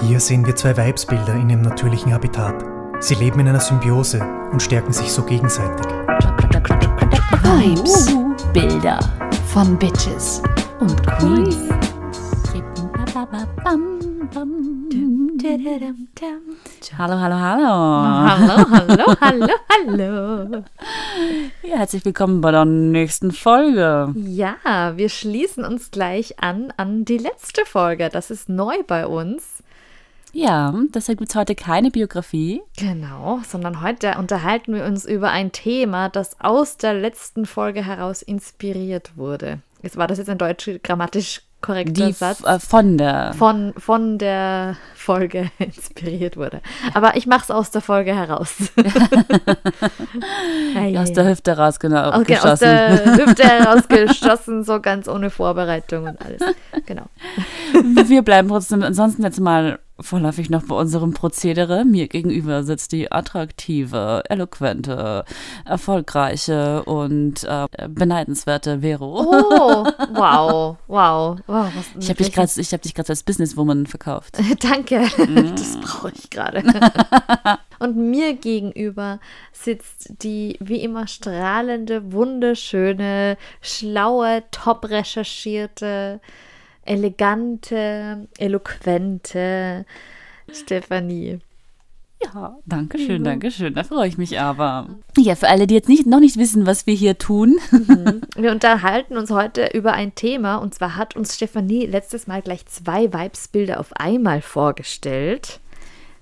Hier sehen wir zwei Weibsbilder in ihrem natürlichen Habitat. Sie leben in einer Symbiose und stärken sich so gegenseitig. Vibes, Bilder von Bitches und Queens. Hallo, hallo, hallo. Hallo, hallo, hallo, hallo. Ja, herzlich willkommen bei der nächsten Folge. Ja, wir schließen uns gleich an an die letzte Folge. Das ist neu bei uns. Ja, deshalb gibt es heute keine Biografie. Genau, sondern heute unterhalten wir uns über ein Thema, das aus der letzten Folge heraus inspiriert wurde. Jetzt war das jetzt ein deutsch grammatisch korrekter Die Satz. äh, von der. von, von der Folge inspiriert wurde. Aber ich mache es aus der Folge heraus. Ei, aus der. Hüfte raus, genau. Okay, aus geschossen. der Hüfte herausgeschossen, so ganz ohne Vorbereitung und alles. Genau. Wir bleiben trotzdem ansonsten jetzt mal vorläufig noch bei unserem Prozedere. Mir gegenüber sitzt die attraktive, eloquente, erfolgreiche und äh, beneidenswerte Vero. Oh, wow, wow. wow was, ich habe dich gerade ich hab dich gerade als Businesswoman verkauft. Danke, das brauche ich gerade. Und mir gegenüber sitzt die wie immer strahlende, wunderschöne, schlaue, top recherchierte, elegante, eloquente Stefanie. Ja, danke schön, danke schön. Da freue ich mich aber. Ja, für alle, die jetzt nicht, noch nicht wissen, was wir hier tun. Wir unterhalten uns heute über ein Thema und zwar hat uns Stefanie letztes Mal gleich zwei Weibsbilder auf einmal vorgestellt.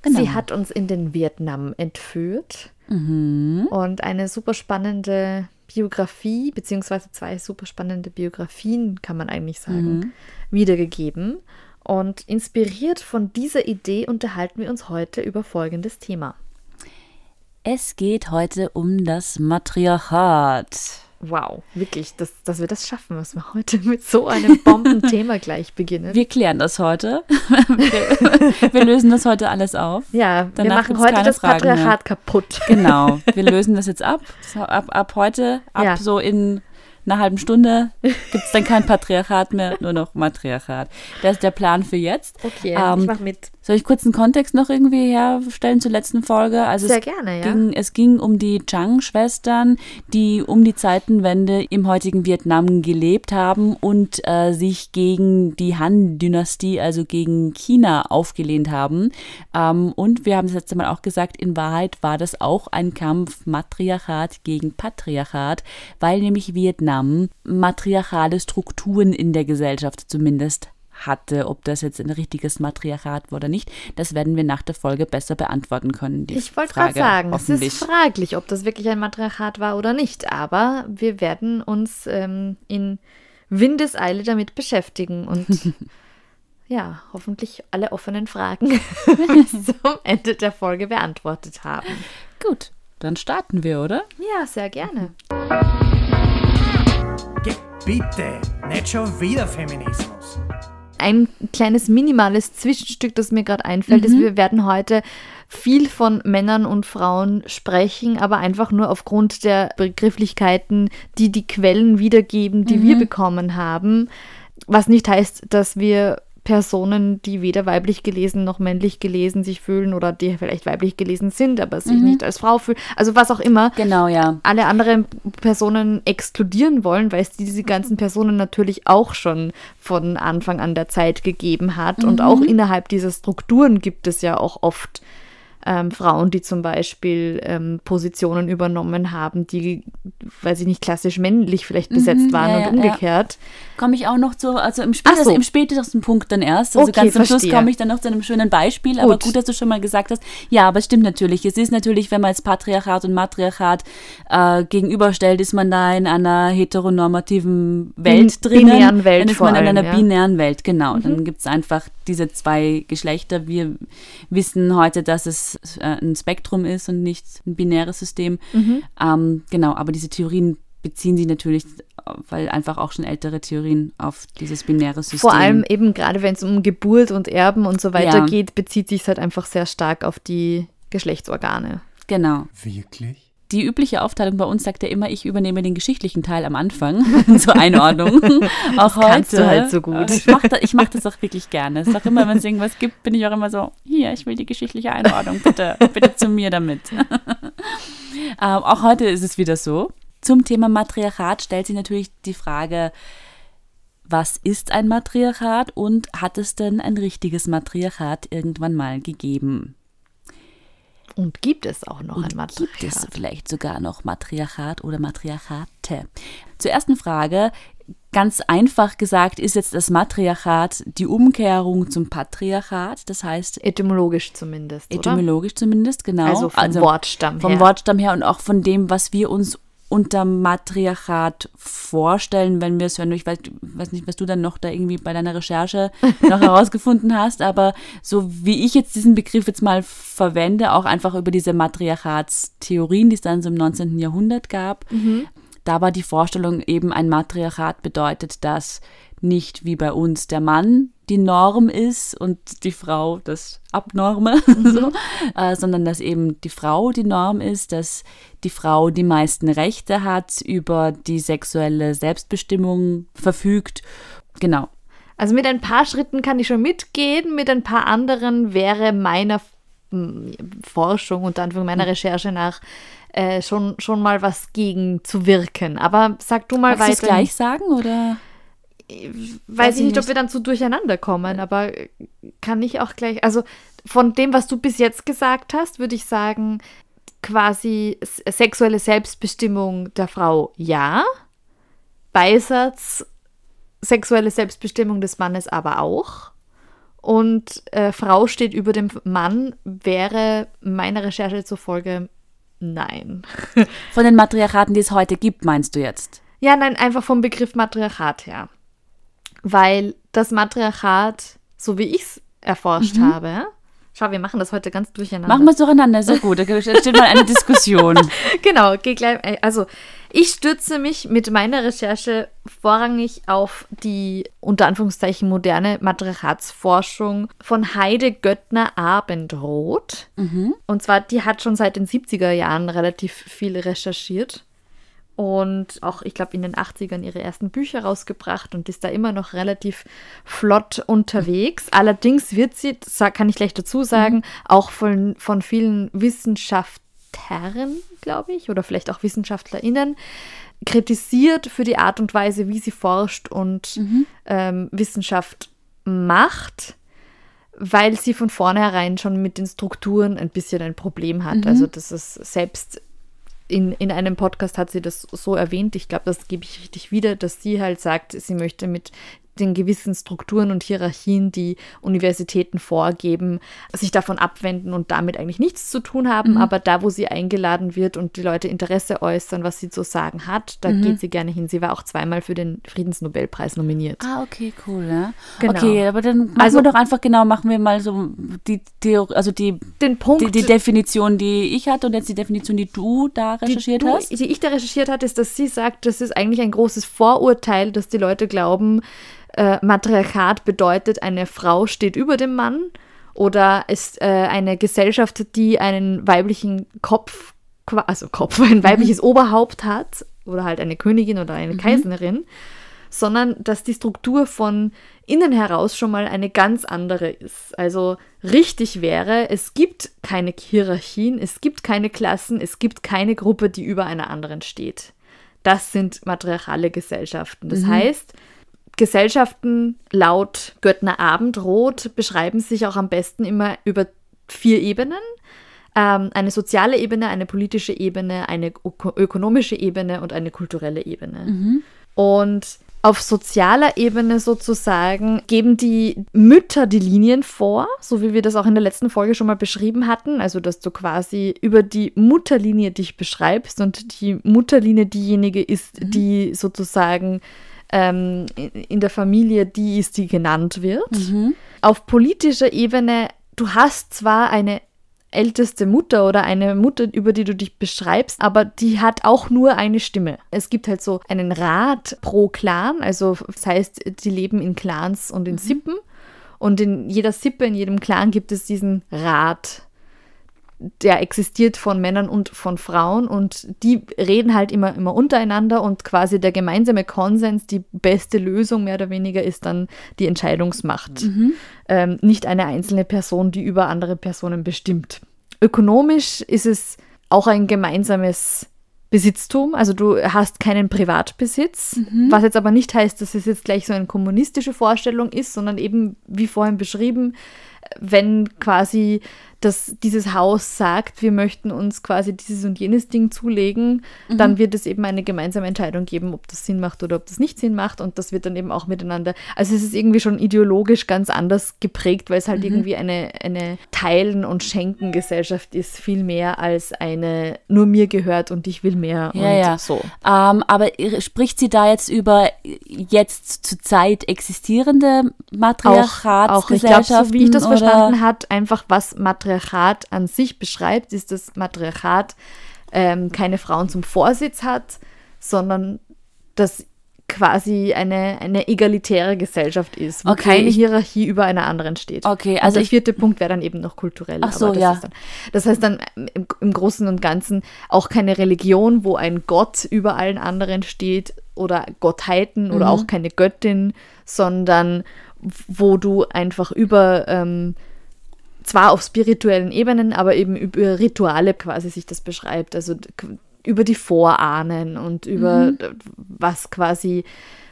Genau. Sie hat uns in den Vietnam entführt Mhm. und eine super spannende Biografie, beziehungsweise zwei super spannende Biografien, kann man eigentlich sagen, Mhm. wiedergegeben. Und inspiriert von dieser Idee unterhalten wir uns heute über folgendes Thema. Es geht heute um das Matriarchat. Wow, wirklich, dass, dass wir das schaffen, dass wir heute mit so einem Bombenthema gleich beginnen. Wir klären das heute. Wir, wir lösen das heute alles auf. Ja, wir Danach machen gibt's heute das Fragen mehr. Patriarchat kaputt. Genau, wir lösen das jetzt ab. Ab, ab heute, ab Ja. so in einer halben Stunde gibt es dann kein Patriarchat mehr, nur noch Matriarchat. Das ist der Plan für jetzt. Okay, Ähm, ich mach mit. Soll ich kurz einen Kontext noch irgendwie herstellen zur letzten Folge? Also Sehr es gerne, ja. Ging, es ging um die Chang-Schwestern, die um die Zeitenwende im heutigen Vietnam gelebt haben und äh, sich gegen die Han-Dynastie, also gegen China, aufgelehnt haben. Ähm, und wir haben das letzte Mal auch gesagt, in Wahrheit war das auch ein Kampf Matriarchat gegen Patriarchat, weil nämlich Vietnam matriarchale Strukturen in der Gesellschaft zumindest hatte, ob das jetzt ein richtiges Matriarchat war oder nicht, das werden wir nach der Folge besser beantworten können. Die Ich wollte gerade sagen, es ist fraglich, ob das wirklich ein Matriarchat war oder nicht. Aber wir werden uns ähm, in Windeseile damit beschäftigen und ja, hoffentlich alle offenen Fragen bis zum Ende der Folge beantwortet haben. Gut, dann starten wir, oder? Ja, sehr gerne. Bitte, nicht schon wieder Feminismus. Ein kleines minimales Zwischenstück, das mir gerade einfällt, ist, wir werden heute viel von Männern und Frauen sprechen, aber einfach nur aufgrund der Begrifflichkeiten, die die Quellen wiedergeben, die wir bekommen haben. Was nicht heißt, dass wir Personen, die weder weiblich gelesen noch männlich gelesen sich fühlen oder die vielleicht weiblich gelesen sind, aber sich nicht als Frau fühlen, also was auch immer, Genau, ja. alle anderen Personen exkludieren wollen, weil es diese ganzen Personen natürlich auch schon von Anfang an der Zeit gegeben hat. Und auch innerhalb dieser Strukturen gibt es ja auch oft ähm, Frauen, die zum Beispiel ähm, Positionen übernommen haben, die, weiß ich nicht, klassisch männlich vielleicht besetzt waren ja, und ja, umgekehrt. Komme ich auch noch zu, also im, spätest, so. im spätesten Punkt dann erst. Also Okay, ganz am Schluss komme ich dann noch zu einem schönen Beispiel. Aber Gut. gut, dass du schon mal gesagt hast. Ja, aber es stimmt natürlich. Es ist natürlich, wenn man jetzt Patriarchat und Matriarchat äh, gegenüberstellt, ist man da in einer heteronormativen Welt Bin- drinnen. binären Welt Dann ist vor man in einer ja. Mhm. binären Welt, genau. Dann gibt es einfach diese zwei Geschlechter. Wir wissen heute, dass es äh, ein Spektrum ist und nicht ein binäres System. Mhm. Ähm, genau, aber diese Theorien beziehen sich natürlich, weil einfach auch schon ältere Theorien auf dieses binäre System. Vor allem eben gerade, wenn es um Geburt und Erben und so weiter Ja. geht, bezieht sich es halt einfach sehr stark auf die Geschlechtsorgane. Genau. Wirklich? Die übliche Aufteilung bei uns sagt ja immer, ich übernehme den geschichtlichen Teil am Anfang zur Einordnung. auch das heute. Kannst du halt so gut. Ich mache das, mach das auch wirklich gerne. Es ist auch immer, wenn es irgendwas gibt, bin ich auch immer so, hier, ich will die geschichtliche Einordnung, bitte, bitte zu mir damit. ähm, auch heute ist es wieder so. Zum Thema Matriarchat stellt sich natürlich die Frage, was ist ein Matriarchat und hat es denn ein richtiges Matriarchat irgendwann mal gegeben? Und gibt es auch noch und ein Matriarchat? Gibt es vielleicht sogar noch Matriarchat oder Matriarchate? Zur ersten Frage. Ganz einfach gesagt ist jetzt das Matriarchat die Umkehrung zum Patriarchat, das heißt etymologisch zumindest. Etymologisch oder? zumindest, genau. Also vom also Wortstamm vom her. Vom Wortstamm her und auch von dem, was wir uns unter Matriarchat vorstellen, wenn wir es hören. Ich weiß, weiß, nicht, was du dann noch da irgendwie bei deiner Recherche noch herausgefunden hast, aber so wie ich jetzt diesen Begriff jetzt mal verwende, auch einfach über diese Matriarchatstheorien, die es dann so im 19. Jahrhundert gab, mhm. da war die Vorstellung eben, ein Matriarchat bedeutet, dass nicht wie bei uns der Mann die Norm ist und die Frau das Abnorme, mhm. so, äh, sondern dass eben die Frau die Norm ist, dass die Frau die meisten Rechte hat, über die sexuelle Selbstbestimmung verfügt. Genau. Also mit ein paar Schritten kann ich schon mitgehen, mit ein paar anderen wäre meiner Forschung, unter Anführung meiner mhm. Recherche nach, äh, schon, schon mal was gegen zu wirken. Aber sag du mal Magst weiter. gleich sagen oder? Weiß ich nicht, ob wir dann so durcheinander kommen, aber kann ich auch gleich, also von dem, was du bis jetzt gesagt hast, würde ich sagen, quasi sexuelle Selbstbestimmung der Frau ja. Beisatz, sexuelle Selbstbestimmung des Mannes aber auch. Und äh, Frau steht über dem Mann, wäre meiner Recherche zufolge nein. Von den Matriarchaten, die es heute gibt, meinst du jetzt? Ja, nein, einfach vom Begriff Matriarchat her weil das Matriarchat, so wie ich es erforscht mhm. habe, Schau, wir machen das heute ganz durcheinander. Machen wir es durcheinander, sehr gut. Da steht mal eine Diskussion. genau, geh gleich. Äh, also, ich stütze mich mit meiner Recherche vorrangig auf die unter Anführungszeichen moderne Matriarchatsforschung von Heide Göttner Abendroth. Mhm. Und zwar, die hat schon seit den 70er Jahren relativ viel recherchiert und auch, ich glaube, in den 80ern ihre ersten Bücher rausgebracht und ist da immer noch relativ flott unterwegs. Allerdings wird sie, kann ich gleich dazu sagen, mhm. auch von, von vielen Wissenschaftlern, glaube ich, oder vielleicht auch WissenschaftlerInnen, kritisiert für die Art und Weise, wie sie forscht und mhm. ähm, Wissenschaft macht weil sie von vornherein schon mit den Strukturen ein bisschen ein Problem hat. Mhm. Also, dass es selbst in, in einem Podcast hat sie das so erwähnt, ich glaube, das gebe ich richtig wieder, dass sie halt sagt, sie möchte mit den gewissen Strukturen und Hierarchien, die Universitäten vorgeben, sich davon abwenden und damit eigentlich nichts zu tun haben. Mhm. Aber da, wo sie eingeladen wird und die Leute Interesse äußern, was sie zu sagen hat, da mhm. geht sie gerne hin. Sie war auch zweimal für den Friedensnobelpreis nominiert. Ah, okay, cool. Ja. Genau. Okay, aber dann machen also, wir doch einfach genau, machen wir mal so die Theorie, also die, den Punkt, die, die, Definition, die ich hatte und jetzt die Definition, die du da recherchiert die du, hast. Die ich da recherchiert hatte, ist, dass sie sagt, das ist eigentlich ein großes Vorurteil, dass die Leute glauben, äh, Matriarchat bedeutet, eine Frau steht über dem Mann oder ist äh, eine Gesellschaft, die einen weiblichen Kopf, also Kopf, ein weibliches mhm. Oberhaupt hat oder halt eine Königin oder eine mhm. Kaiserin, sondern dass die Struktur von innen heraus schon mal eine ganz andere ist. Also richtig wäre, es gibt keine Hierarchien, es gibt keine Klassen, es gibt keine Gruppe, die über einer anderen steht. Das sind matriarchale Gesellschaften. Das mhm. heißt, Gesellschaften laut Göttner Abendrot beschreiben sich auch am besten immer über vier Ebenen. Ähm, eine soziale Ebene, eine politische Ebene, eine ökonomische Ebene und eine kulturelle Ebene. Mhm. Und auf sozialer Ebene sozusagen geben die Mütter die Linien vor, so wie wir das auch in der letzten Folge schon mal beschrieben hatten. Also, dass du quasi über die Mutterlinie dich beschreibst und die Mutterlinie diejenige ist, mhm. die sozusagen ähm, in der Familie die ist, die genannt wird. Mhm. Auf politischer Ebene, du hast zwar eine älteste Mutter oder eine Mutter, über die du dich beschreibst, aber die hat auch nur eine Stimme. Es gibt halt so einen Rat pro Clan, also das heißt, die leben in Clans und in mhm. Sippen und in jeder Sippe, in jedem Clan gibt es diesen Rat der existiert von Männern und von Frauen und die reden halt immer, immer untereinander und quasi der gemeinsame Konsens, die beste Lösung mehr oder weniger ist dann die Entscheidungsmacht. Mhm. Ähm, nicht eine einzelne Person, die über andere Personen bestimmt. Ökonomisch ist es auch ein gemeinsames Besitztum, also du hast keinen Privatbesitz, mhm. was jetzt aber nicht heißt, dass es jetzt gleich so eine kommunistische Vorstellung ist, sondern eben, wie vorhin beschrieben, wenn quasi dass dieses Haus sagt, wir möchten uns quasi dieses und jenes Ding zulegen, mhm. dann wird es eben eine gemeinsame Entscheidung geben, ob das Sinn macht oder ob das nicht Sinn macht. Und das wird dann eben auch miteinander. Also es ist irgendwie schon ideologisch ganz anders geprägt, weil es halt mhm. irgendwie eine, eine Teilen- und Schenken-Gesellschaft ist, viel mehr als eine nur mir gehört und ich will mehr ja, und ja. so. Ähm, aber spricht sie da jetzt über jetzt zur Zeit existierende Matriarchatsgesellschaften? Auch, auch ich glaube, so wie ich das oder? verstanden habe, einfach was Matriarchat Matriarchat an sich beschreibt, ist das Matriarchat ähm, keine Frauen zum Vorsitz hat, sondern dass quasi eine, eine egalitäre Gesellschaft ist, wo okay, keine Hierarchie über einer anderen steht. Okay, also und der vierte Punkt wäre dann eben noch kulturell. Ach so, das ja. Dann, das heißt dann im, im, Großen und Ganzen auch keine Religion, wo ein Gott über allen anderen steht oder Gottheiten mhm. oder auch keine Göttin, sondern wo du einfach über ähm, zwar auf spirituellen Ebenen, aber eben über Rituale quasi sich das beschreibt. Also über die Vorahnen und über mhm. was quasi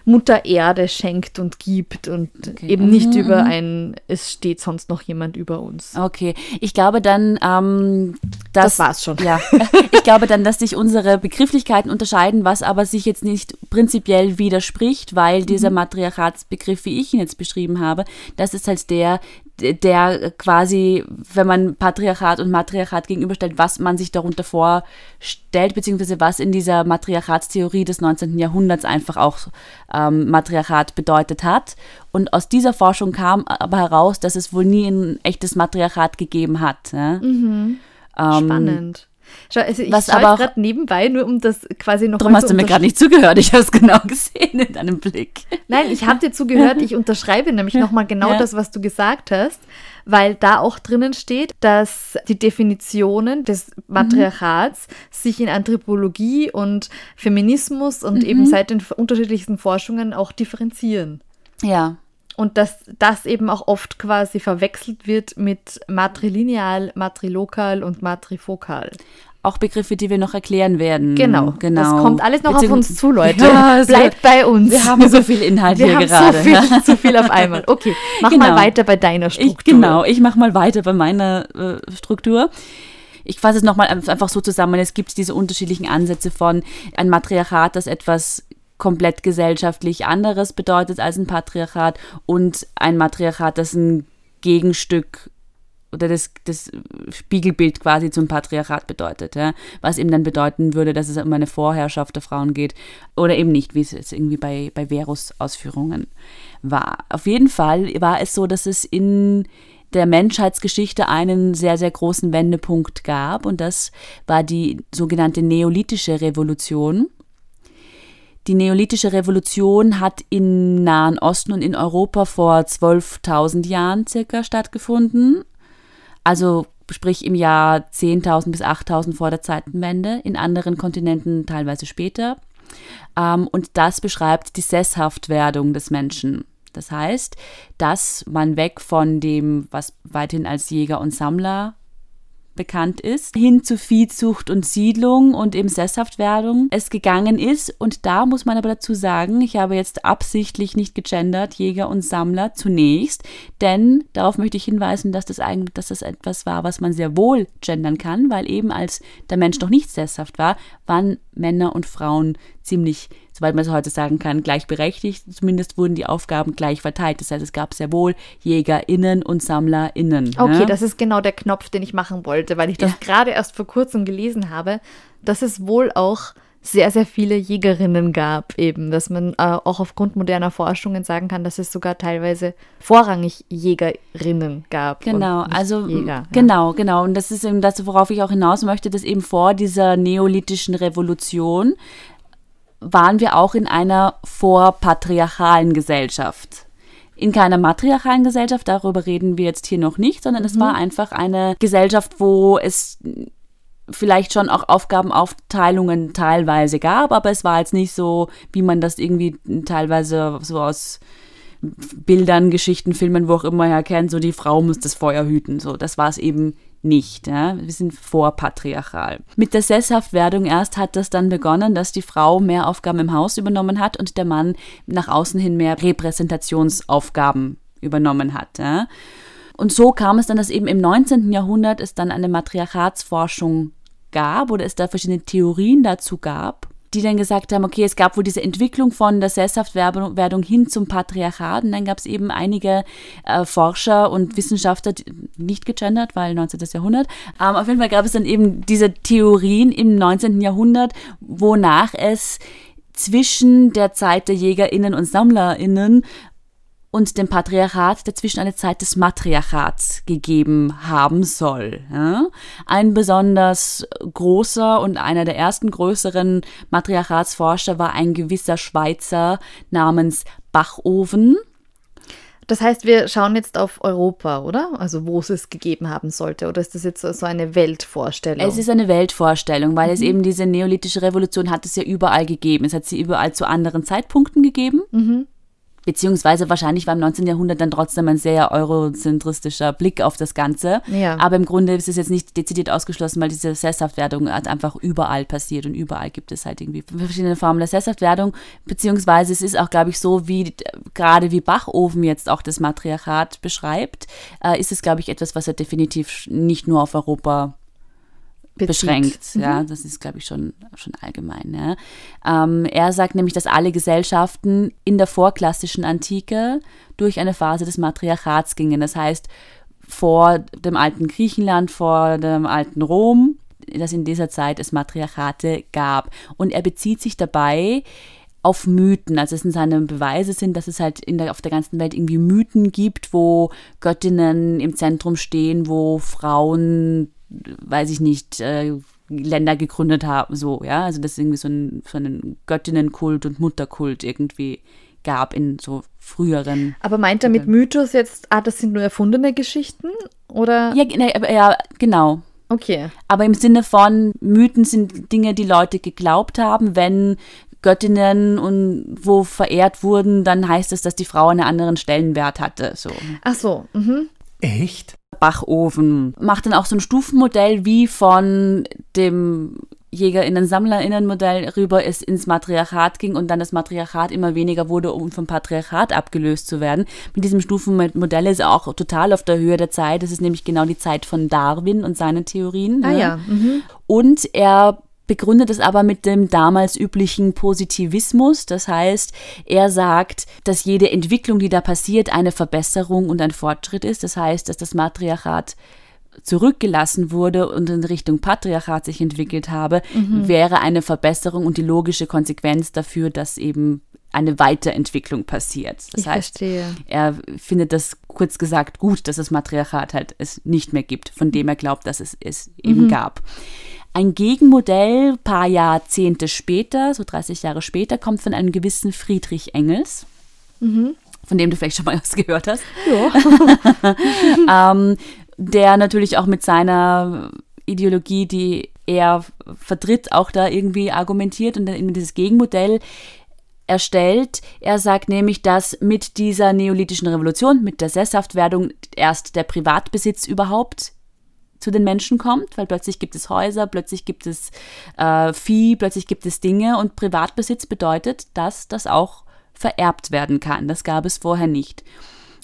Mutter Erde schenkt und gibt und okay. eben nicht mhm. über ein, es steht sonst noch jemand über uns. Okay, ich glaube dann, ähm, dass, das war's schon. Ja, ich glaube dann, dass sich unsere Begrifflichkeiten unterscheiden, was aber sich jetzt nicht prinzipiell widerspricht, weil dieser mhm. Matriarchatsbegriff, wie ich ihn jetzt beschrieben habe, das ist halt der, der quasi, wenn man Patriarchat und Matriarchat gegenüberstellt, was man sich darunter vorstellt, beziehungsweise was in dieser Matriarchatstheorie des 19. Jahrhunderts einfach auch ähm, Matriarchat bedeutet hat. Und aus dieser Forschung kam aber heraus, dass es wohl nie ein echtes Matriarchat gegeben hat. Ja? Mhm. Ähm, Spannend. Schau, also ich was gerade nebenbei, nur um das quasi noch Darum hast du mir gerade nicht zugehört, ich habe es genau gesehen in deinem Blick. Nein, ich habe dir zugehört, ich unterschreibe nämlich nochmal genau ja. das, was du gesagt hast, weil da auch drinnen steht, dass die Definitionen des Matriarchats mhm. sich in Anthropologie und Feminismus und mhm. eben seit den unterschiedlichsten Forschungen auch differenzieren. Ja. Und dass das eben auch oft quasi verwechselt wird mit matrilineal, matrilokal und matrifokal. Auch Begriffe, die wir noch erklären werden. Genau, genau. Das kommt alles noch auf uns zu, Leute. Ja, also Bleibt bei uns. Wir haben so viel Inhalt wir hier haben gerade. So viel, zu viel auf einmal. Okay, mach genau. mal weiter bei deiner Struktur. Ich, genau, ich mach mal weiter bei meiner äh, Struktur. Ich fasse es nochmal einfach so zusammen. Es gibt diese unterschiedlichen Ansätze von ein Matriarchat, das etwas komplett gesellschaftlich anderes bedeutet als ein Patriarchat und ein Matriarchat, das ein Gegenstück oder das, das Spiegelbild quasi zum Patriarchat bedeutet, ja? was eben dann bedeuten würde, dass es um eine Vorherrschaft der Frauen geht oder eben nicht, wie es jetzt irgendwie bei, bei Verus Ausführungen war. Auf jeden Fall war es so, dass es in der Menschheitsgeschichte einen sehr, sehr großen Wendepunkt gab und das war die sogenannte Neolithische Revolution. Die neolithische Revolution hat im Nahen Osten und in Europa vor 12.000 Jahren circa stattgefunden. Also sprich im Jahr 10.000 bis 8.000 vor der Zeitenwende, in anderen Kontinenten teilweise später. Ähm, und das beschreibt die Sesshaftwerdung des Menschen. Das heißt, dass man weg von dem, was weithin als Jäger und Sammler bekannt ist, hin zu Viehzucht und Siedlung und eben Sesshaftwerdung es gegangen ist. Und da muss man aber dazu sagen, ich habe jetzt absichtlich nicht gegendert, Jäger und Sammler zunächst, denn darauf möchte ich hinweisen, dass das eigentlich, dass das etwas war, was man sehr wohl gendern kann, weil eben als der Mensch noch nicht sesshaft war, waren Männer und Frauen ziemlich soweit man es heute sagen kann, gleichberechtigt. Zumindest wurden die Aufgaben gleich verteilt. Das heißt, es gab sehr wohl JägerInnen und SammlerInnen. Okay, ne? das ist genau der Knopf, den ich machen wollte, weil ich das ja. gerade erst vor kurzem gelesen habe, dass es wohl auch sehr, sehr viele Jägerinnen gab, eben, dass man äh, auch aufgrund moderner Forschungen sagen kann, dass es sogar teilweise vorrangig Jägerinnen gab. Genau, also Jäger, genau, ja. genau. Und das ist eben das, worauf ich auch hinaus möchte, dass eben vor dieser neolithischen Revolution waren wir auch in einer vorpatriarchalen Gesellschaft. in keiner matriarchalen Gesellschaft, darüber reden wir jetzt hier noch nicht, sondern mhm. es war einfach eine Gesellschaft, wo es vielleicht schon auch Aufgabenaufteilungen teilweise gab, aber es war jetzt nicht so, wie man das irgendwie teilweise so aus Bildern, Geschichten, Filmen, wo auch immer her kennt, so die Frau muss das Feuer hüten. So, das war es eben nicht. Ja? Wir sind vorpatriarchal. Mit der Sesshaftwerdung erst hat das dann begonnen, dass die Frau mehr Aufgaben im Haus übernommen hat und der Mann nach außen hin mehr Repräsentationsaufgaben übernommen hat. Ja? Und so kam es dann, dass eben im 19. Jahrhundert es dann eine Matriarchatsforschung gab oder es da verschiedene Theorien dazu gab die dann gesagt haben, okay, es gab wohl diese Entwicklung von der Sesshaftwerdung hin zum Patriarchat und dann gab es eben einige äh, Forscher und Wissenschaftler, nicht gegendert, weil 19. Jahrhundert, ähm, auf jeden Fall gab es dann eben diese Theorien im 19. Jahrhundert, wonach es zwischen der Zeit der JägerInnen und SammlerInnen und dem Patriarchat dazwischen eine Zeit des Matriarchats gegeben haben soll. Ja? Ein besonders großer und einer der ersten größeren Matriarchatsforscher war ein gewisser Schweizer namens Bachoven. Das heißt, wir schauen jetzt auf Europa, oder? Also wo es es gegeben haben sollte. Oder ist das jetzt so eine Weltvorstellung? Es ist eine Weltvorstellung, weil mhm. es eben diese neolithische Revolution hat es ja überall gegeben. Es hat sie überall zu anderen Zeitpunkten gegeben. Mhm. Beziehungsweise wahrscheinlich war im 19. Jahrhundert dann trotzdem ein sehr eurozentristischer Blick auf das Ganze. Ja. Aber im Grunde ist es jetzt nicht dezidiert ausgeschlossen, weil diese Sesshaftwerdung halt einfach überall passiert und überall gibt es halt irgendwie verschiedene Formen der Sesshaftwerdung. Beziehungsweise es ist auch, glaube ich, so, wie gerade wie Bachofen jetzt auch das Matriarchat beschreibt, äh, ist es, glaube ich, etwas, was er definitiv nicht nur auf Europa Bezieht. beschränkt. Mhm. Ja, das ist, glaube ich, schon, schon allgemein. Ja. Ähm, er sagt nämlich, dass alle Gesellschaften in der vorklassischen Antike durch eine Phase des Matriarchats gingen. Das heißt, vor dem alten Griechenland, vor dem alten Rom, dass in dieser Zeit es Matriarchate gab. Und er bezieht sich dabei auf Mythen. Also es sind seine Beweise sind, dass es halt in der, auf der ganzen Welt irgendwie Mythen gibt, wo Göttinnen im Zentrum stehen, wo Frauen weiß ich nicht, äh, Länder gegründet haben, so, ja. Also dass es irgendwie so, ein, so einen Göttinnenkult und Mutterkult irgendwie gab in so früheren. Aber meint er mit Mythos jetzt, ah, das sind nur erfundene Geschichten? Oder? Ja, ne, ja genau. Okay. Aber im Sinne von Mythen sind Dinge, die Leute geglaubt haben, wenn Göttinnen und wo verehrt wurden, dann heißt es, dass die Frau einen anderen Stellenwert hatte. So. Ach so. Mhm. Echt? Bachofen. Macht dann auch so ein Stufenmodell wie von dem JägerInnen, SammlerInnen-Modell rüber es ins Matriarchat ging und dann das Matriarchat immer weniger wurde, um vom Patriarchat abgelöst zu werden. Mit diesem Stufenmodell ist er auch total auf der Höhe der Zeit. Das ist nämlich genau die Zeit von Darwin und seinen Theorien. Ah ne? ja. Mhm. Und er begründet es aber mit dem damals üblichen Positivismus. Das heißt, er sagt, dass jede Entwicklung, die da passiert, eine Verbesserung und ein Fortschritt ist. Das heißt, dass das Matriarchat zurückgelassen wurde und in Richtung Patriarchat sich entwickelt habe, mhm. wäre eine Verbesserung und die logische Konsequenz dafür, dass eben eine Weiterentwicklung passiert. Das ich heißt, verstehe. er findet das kurz gesagt gut, dass das Matriarchat halt es nicht mehr gibt, von dem er glaubt, dass es es eben mhm. gab. Ein Gegenmodell, paar Jahrzehnte später, so 30 Jahre später, kommt von einem gewissen Friedrich Engels. Mhm. Von dem du vielleicht schon mal was gehört hast. Ja. ähm, der natürlich auch mit seiner Ideologie, die er vertritt, auch da irgendwie argumentiert und dann dieses Gegenmodell erstellt. Er sagt nämlich, dass mit dieser neolithischen Revolution, mit der Sesshaftwerdung erst der Privatbesitz überhaupt zu den Menschen kommt, weil plötzlich gibt es Häuser, plötzlich gibt es äh, Vieh, plötzlich gibt es Dinge und Privatbesitz bedeutet, dass das auch vererbt werden kann. Das gab es vorher nicht.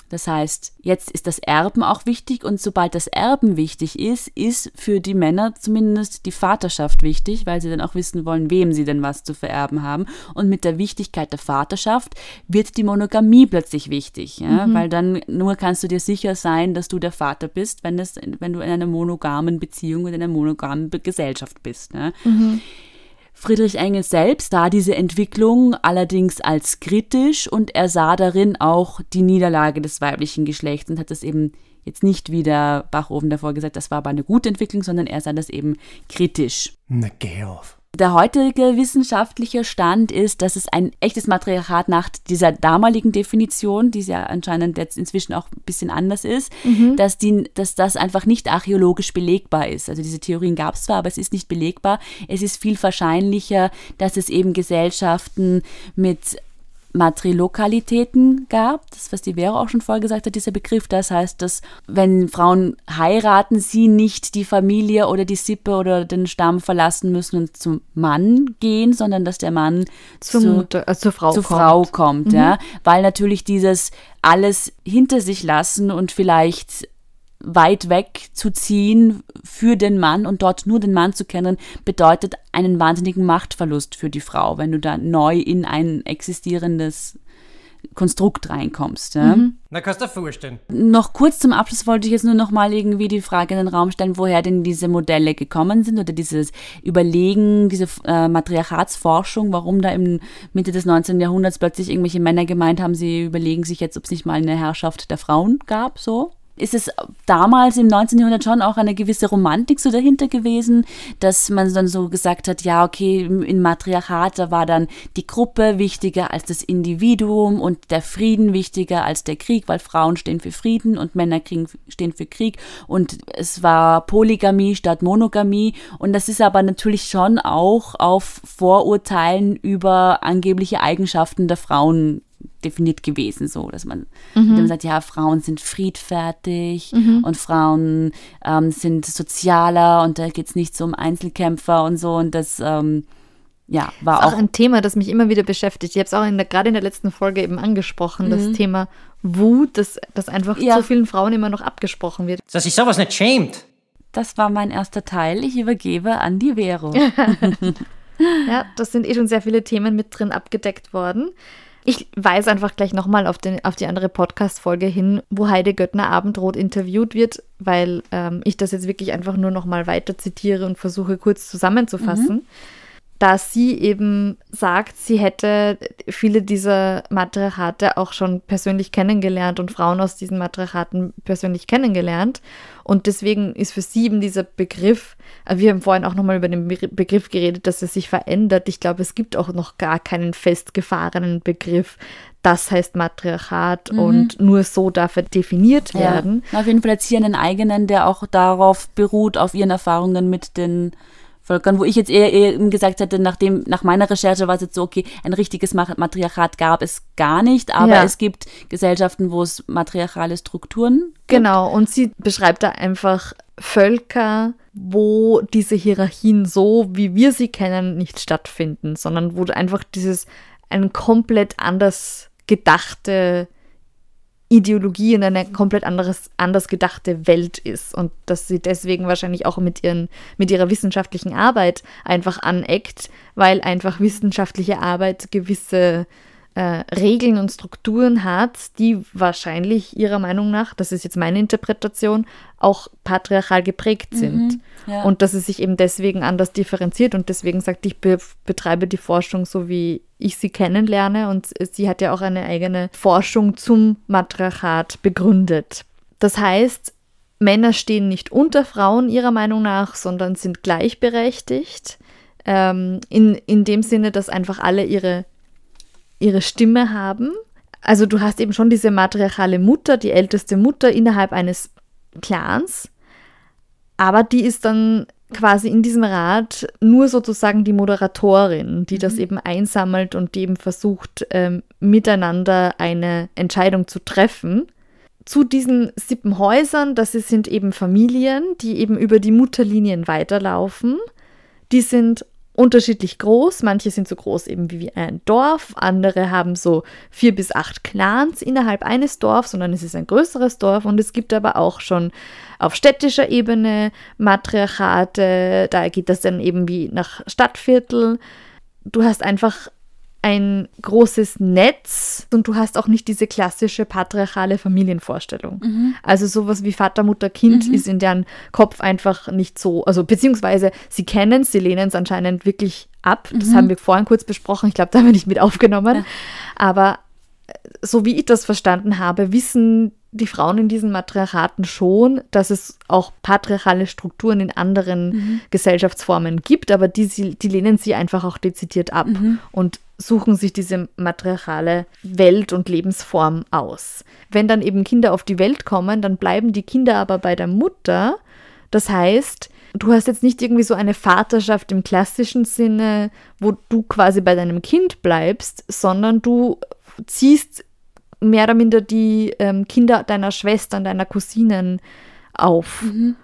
Das heißt, jetzt ist das Erben auch wichtig und sobald das Erben wichtig ist, ist für die Männer zumindest die Vaterschaft wichtig, weil sie dann auch wissen wollen, wem sie denn was zu vererben haben. Und mit der Wichtigkeit der Vaterschaft wird die Monogamie plötzlich wichtig, ja? Mhm. weil dann nur kannst du dir sicher sein, dass du der Vater bist, wenn, das, wenn du in einer monogamen Beziehung, in einer monogamen Gesellschaft bist. Ja? Mhm. Friedrich Engels selbst sah diese Entwicklung allerdings als kritisch und er sah darin auch die Niederlage des weiblichen Geschlechts und hat das eben jetzt nicht wie der Bachofen davor gesagt, das war aber eine gute Entwicklung, sondern er sah das eben kritisch. Na, geh auf. Der heutige wissenschaftliche Stand ist, dass es ein echtes Matriarchat nach dieser damaligen Definition, die ja anscheinend jetzt inzwischen auch ein bisschen anders ist, mhm. dass, die, dass das einfach nicht archäologisch belegbar ist. Also diese Theorien gab es zwar, aber es ist nicht belegbar. Es ist viel wahrscheinlicher, dass es eben Gesellschaften mit Matrilokalitäten gab, das was die Vera auch schon vorher gesagt hat, dieser Begriff, das heißt, dass wenn Frauen heiraten, sie nicht die Familie oder die Sippe oder den Stamm verlassen müssen und zum Mann gehen, sondern dass der Mann zur, zu, Mutter, äh, zur Frau zur kommt. Frau kommt, mhm. ja, weil natürlich dieses alles hinter sich lassen und vielleicht weit weg zu ziehen für den Mann und dort nur den Mann zu kennen, bedeutet einen wahnsinnigen Machtverlust für die Frau, wenn du da neu in ein existierendes Konstrukt reinkommst. Ja? Mhm. Na, kannst du dir vorstellen. Noch kurz zum Abschluss wollte ich jetzt nur noch mal irgendwie die Frage in den Raum stellen, woher denn diese Modelle gekommen sind oder dieses Überlegen, diese äh, Matriarchatsforschung, warum da im Mitte des 19. Jahrhunderts plötzlich irgendwelche Männer gemeint haben, sie überlegen sich jetzt, ob es nicht mal eine Herrschaft der Frauen gab, so ist es damals im 19. Jahrhundert schon auch eine gewisse Romantik so dahinter gewesen, dass man dann so gesagt hat, ja, okay, in Matriarchat, da war dann die Gruppe wichtiger als das Individuum und der Frieden wichtiger als der Krieg, weil Frauen stehen für Frieden und Männer stehen für Krieg und es war Polygamie statt Monogamie und das ist aber natürlich schon auch auf Vorurteilen über angebliche Eigenschaften der Frauen definiert gewesen, so dass man mhm. sagt, ja, Frauen sind friedfertig mhm. und Frauen ähm, sind sozialer und da geht es nicht so um Einzelkämpfer und so und das ähm, ja, war auch, auch, ein Thema, das mich immer wieder beschäftigt. Ich habe es auch in der, gerade in der letzten Folge eben angesprochen, mhm. das Thema Wut, das, das einfach ja. so vielen Frauen immer noch abgesprochen wird. Dass sich sowas nicht schämt. Das war mein erster Teil. Ich übergebe an die Vero. ja, das sind eh schon sehr viele Themen mit drin abgedeckt worden. Ich weise einfach gleich nochmal auf, auf die andere Podcast-Folge hin, wo Heide Göttner Abendrot interviewt wird, weil ähm, ich das jetzt wirklich einfach nur nochmal weiter zitiere und versuche kurz zusammenzufassen. Mhm da sie eben sagt, sie hätte viele dieser Matriarchate auch schon persönlich kennengelernt und Frauen aus diesen Matriarchaten persönlich kennengelernt. Und deswegen ist für sie eben dieser Begriff, äh, wir haben vorhin auch nochmal über den Begriff geredet, dass er sich verändert. Ich glaube, es gibt auch noch gar keinen festgefahrenen Begriff. Das heißt Matriarchat mhm. und nur so darf er definiert werden. Ja. Auf jeden Fall jetzt hier einen eigenen, der auch darauf beruht, auf ihren Erfahrungen mit den Völkern, wo ich jetzt eher, eher gesagt hätte, nachdem, nach meiner Recherche war es jetzt so, okay, ein richtiges Matriarchat gab es gar nicht, aber ja. es gibt Gesellschaften, wo es matriarchale Strukturen gibt. Genau, und sie beschreibt da einfach Völker, wo diese Hierarchien so, wie wir sie kennen, nicht stattfinden, sondern wo einfach dieses ein komplett anders gedachte Ideologie in eine komplett anderes, anders gedachte Welt ist und dass sie deswegen wahrscheinlich auch mit, ihren, mit ihrer wissenschaftlichen Arbeit einfach aneckt, weil einfach wissenschaftliche Arbeit gewisse äh, Regeln und Strukturen hat, die wahrscheinlich ihrer Meinung nach, das ist jetzt meine Interpretation, auch patriarchal geprägt mhm, sind. Mhm, ja. Und dass es sich eben deswegen anders differenziert und deswegen sagt, ich be betreibe die Forschung so, wie ich sie kennenlerne. Und sie hat ja auch eine eigene Forschung zum Matriarchat begründet. Das heißt, Männer stehen nicht unter Frauen ihrer Meinung nach, sondern sind gleichberechtigt. Ähm, in, in dem Sinne, dass einfach alle ihre ihre Stimme haben. Also du hast eben schon diese matriarchale Mutter, die älteste Mutter innerhalb eines Clans, aber die ist dann quasi in diesem Rat nur sozusagen die Moderatorin, die mhm. das eben einsammelt und die eben versucht, ähm, miteinander eine Entscheidung zu treffen. Zu diesen sieben Häusern, das sind eben Familien, die eben über die Mutterlinien weiterlaufen. Die sind unterschiedlich groß. Manche sind so groß eben wie ein Dorf, andere haben so vier bis acht Clans innerhalb eines Dorfs, sondern es ist ein größeres Dorf und es gibt aber auch schon auf städtischer Ebene Matriarchate, da geht das dann eben wie nach Stadtviertel. Du hast einfach ein großes Netz und du hast auch nicht diese klassische patriarchale Familienvorstellung. Mhm. Also sowas wie Vater, Mutter, Kind mhm. ist in deren Kopf einfach nicht so, also beziehungsweise sie kennen es, sie lehnen es anscheinend wirklich ab. Das mhm. haben wir vorhin kurz besprochen, ich glaube, da haben wir nicht mit aufgenommen. Ja. Aber äh, so wie ich das verstanden habe, wissen die Frauen in diesen Matriarchaten schon, dass es auch patriarchale Strukturen in anderen mhm. Gesellschaftsformen gibt, aber die, die lehnen sie einfach auch dezidiert ab mhm. und suchen sich diese matriarchale Welt und Lebensform aus. Wenn dann eben Kinder auf die Welt kommen, dann bleiben die Kinder aber bei der Mutter. Das heißt, du hast jetzt nicht irgendwie so eine Vaterschaft im klassischen Sinne, wo du quasi bei deinem Kind bleibst, sondern du ziehst mehr oder minder die ähm, Kinder deiner Schwestern, deiner Cousinen auf. Mhm.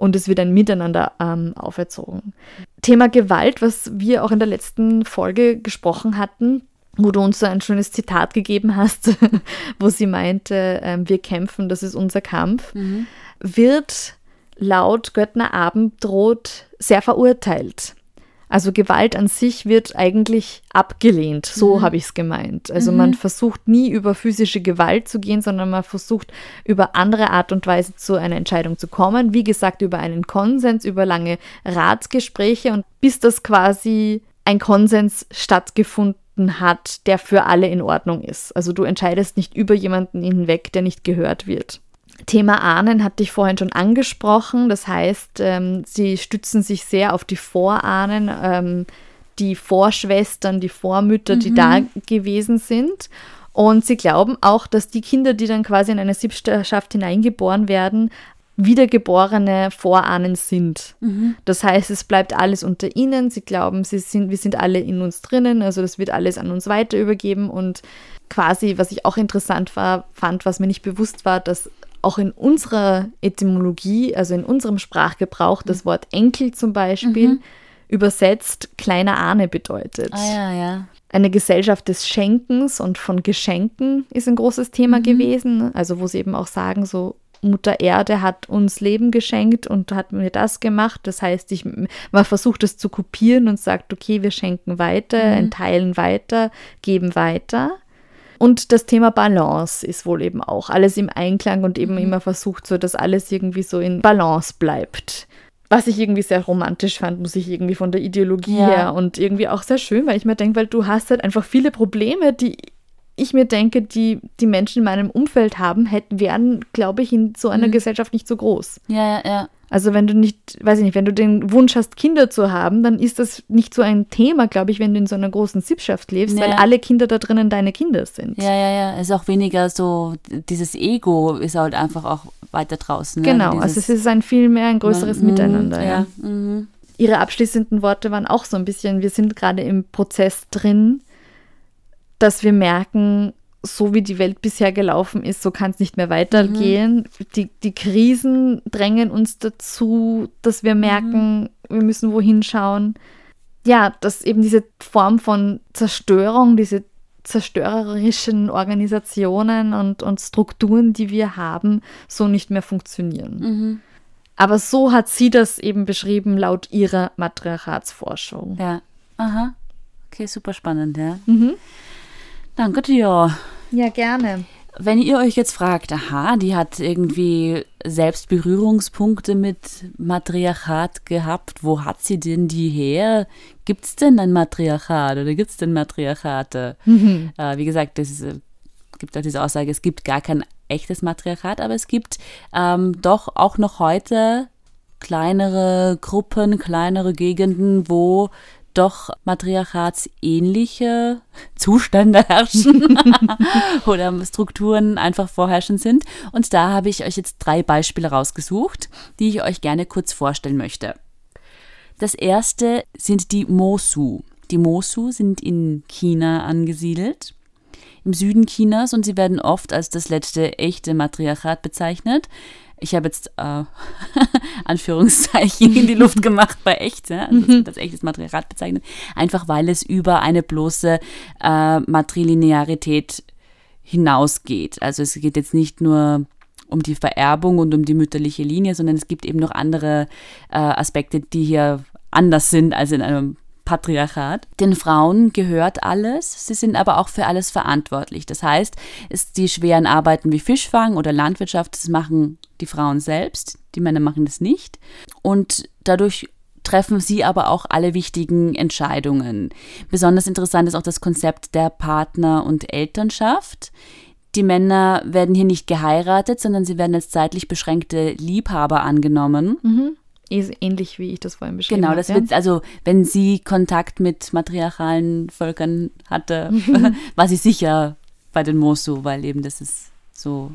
Und es wird ein Miteinander ähm, auferzogen. Thema Gewalt, was wir auch in der letzten Folge gesprochen hatten, wo du uns so ein schönes Zitat gegeben hast, wo sie meinte, äh, wir kämpfen, das ist unser Kampf, mhm. wird laut Göttner Abendrot sehr verurteilt. Also Gewalt an sich wird eigentlich abgelehnt, so mhm. habe ich es gemeint. Also mhm. man versucht nie über physische Gewalt zu gehen, sondern man versucht über andere Art und Weise zu einer Entscheidung zu kommen. Wie gesagt, über einen Konsens, über lange Ratsgespräche und bis das quasi ein Konsens stattgefunden hat, der für alle in Ordnung ist. Also du entscheidest nicht über jemanden hinweg, der nicht gehört wird. Thema Ahnen hatte ich vorhin schon angesprochen. Das heißt, ähm, sie stützen sich sehr auf die Vorahnen, ähm, die Vorschwestern, die Vormütter, mhm. die da gewesen sind. Und sie glauben auch, dass die Kinder, die dann quasi in eine Sippschaft hineingeboren werden, wiedergeborene Vorahnen sind. Mhm. Das heißt, es bleibt alles unter ihnen. Sie glauben, sie sind, wir sind alle in uns drinnen, also das wird alles an uns weiter übergeben. Und quasi, was ich auch interessant war, fand, was mir nicht bewusst war, dass auch in unserer Etymologie, also in unserem Sprachgebrauch, das Wort Enkel zum Beispiel mhm. übersetzt kleiner Ahne bedeutet. Ah, ja, ja. Eine Gesellschaft des Schenkens und von Geschenken ist ein großes Thema mhm. gewesen. Also wo sie eben auch sagen, so Mutter Erde hat uns Leben geschenkt und hat mir das gemacht. Das heißt, ich, man versucht es zu kopieren und sagt, okay, wir schenken weiter, mhm. entteilen weiter, geben weiter. Und das Thema Balance ist wohl eben auch alles im Einklang und eben mhm. immer versucht, so dass alles irgendwie so in Balance bleibt. Was ich irgendwie sehr romantisch fand, muss ich irgendwie von der Ideologie ja. her und irgendwie auch sehr schön, weil ich mir denke, weil du hast halt einfach viele Probleme, die ich mir denke, die die Menschen in meinem Umfeld haben, hätten, wären, glaube ich, in so einer mhm. Gesellschaft nicht so groß. Ja, ja, ja. Also wenn du nicht, weiß ich nicht, wenn du den Wunsch hast, Kinder zu haben, dann ist das nicht so ein Thema, glaube ich, wenn du in so einer großen Sippschaft lebst, ja. weil alle Kinder da drinnen deine Kinder sind. Ja, ja, ja. Es ist auch weniger so, dieses Ego ist halt einfach auch weiter draußen. Ne? Genau, also es ist ein viel mehr ein größeres man, Miteinander. Ja. ja. Mhm. Ihre abschließenden Worte waren auch so ein bisschen, wir sind gerade im Prozess drin, dass wir merken, so wie die Welt bisher gelaufen ist, so kann es nicht mehr weitergehen. Mhm. Die, die Krisen drängen uns dazu, dass wir merken, mhm. wir müssen wohin schauen. Ja, dass eben diese Form von Zerstörung, diese zerstörerischen Organisationen und, und Strukturen, die wir haben, so nicht mehr funktionieren. Mhm. Aber so hat sie das eben beschrieben laut ihrer Matriarchatsforschung. Ja, aha. Okay, super spannend, ja. Mhm. Danke dir. Ja, gerne. Wenn ihr euch jetzt fragt, aha, die hat irgendwie selbst Berührungspunkte mit Matriarchat gehabt, wo hat sie denn die her? Gibt es denn ein Matriarchat oder gibt es denn Matriarchate? Mhm. Äh, wie gesagt, es äh, gibt auch diese Aussage, es gibt gar kein echtes Matriarchat, aber es gibt ähm, doch auch noch heute kleinere Gruppen, kleinere Gegenden, wo doch matriarchatsähnliche Zustände herrschen oder Strukturen einfach vorherrschend sind. Und da habe ich euch jetzt drei Beispiele rausgesucht, die ich euch gerne kurz vorstellen möchte. Das erste sind die Mosu. Die Mosu sind in China angesiedelt, im Süden Chinas, und sie werden oft als das letzte echte Matriarchat bezeichnet ich habe jetzt äh, Anführungszeichen in die Luft gemacht bei echt, ja, also das, das echtes Matriarchat bezeichnet, einfach weil es über eine bloße äh, Matrilinearität hinausgeht. Also es geht jetzt nicht nur um die Vererbung und um die mütterliche Linie, sondern es gibt eben noch andere äh, Aspekte, die hier anders sind als in einem Patriarchat. Den Frauen gehört alles, sie sind aber auch für alles verantwortlich. Das heißt, die schweren Arbeiten wie Fischfang oder Landwirtschaft, das machen die Frauen selbst, die Männer machen das nicht. Und dadurch treffen sie aber auch alle wichtigen Entscheidungen. Besonders interessant ist auch das Konzept der Partner- und Elternschaft. Die Männer werden hier nicht geheiratet, sondern sie werden als zeitlich beschränkte Liebhaber angenommen. Mhm. Ähnlich wie ich das vorhin beschrieben habe. Genau, das ja? wird, also wenn sie Kontakt mit matriarchalen Völkern hatte, war sie sicher bei den Mosu, weil eben das ist so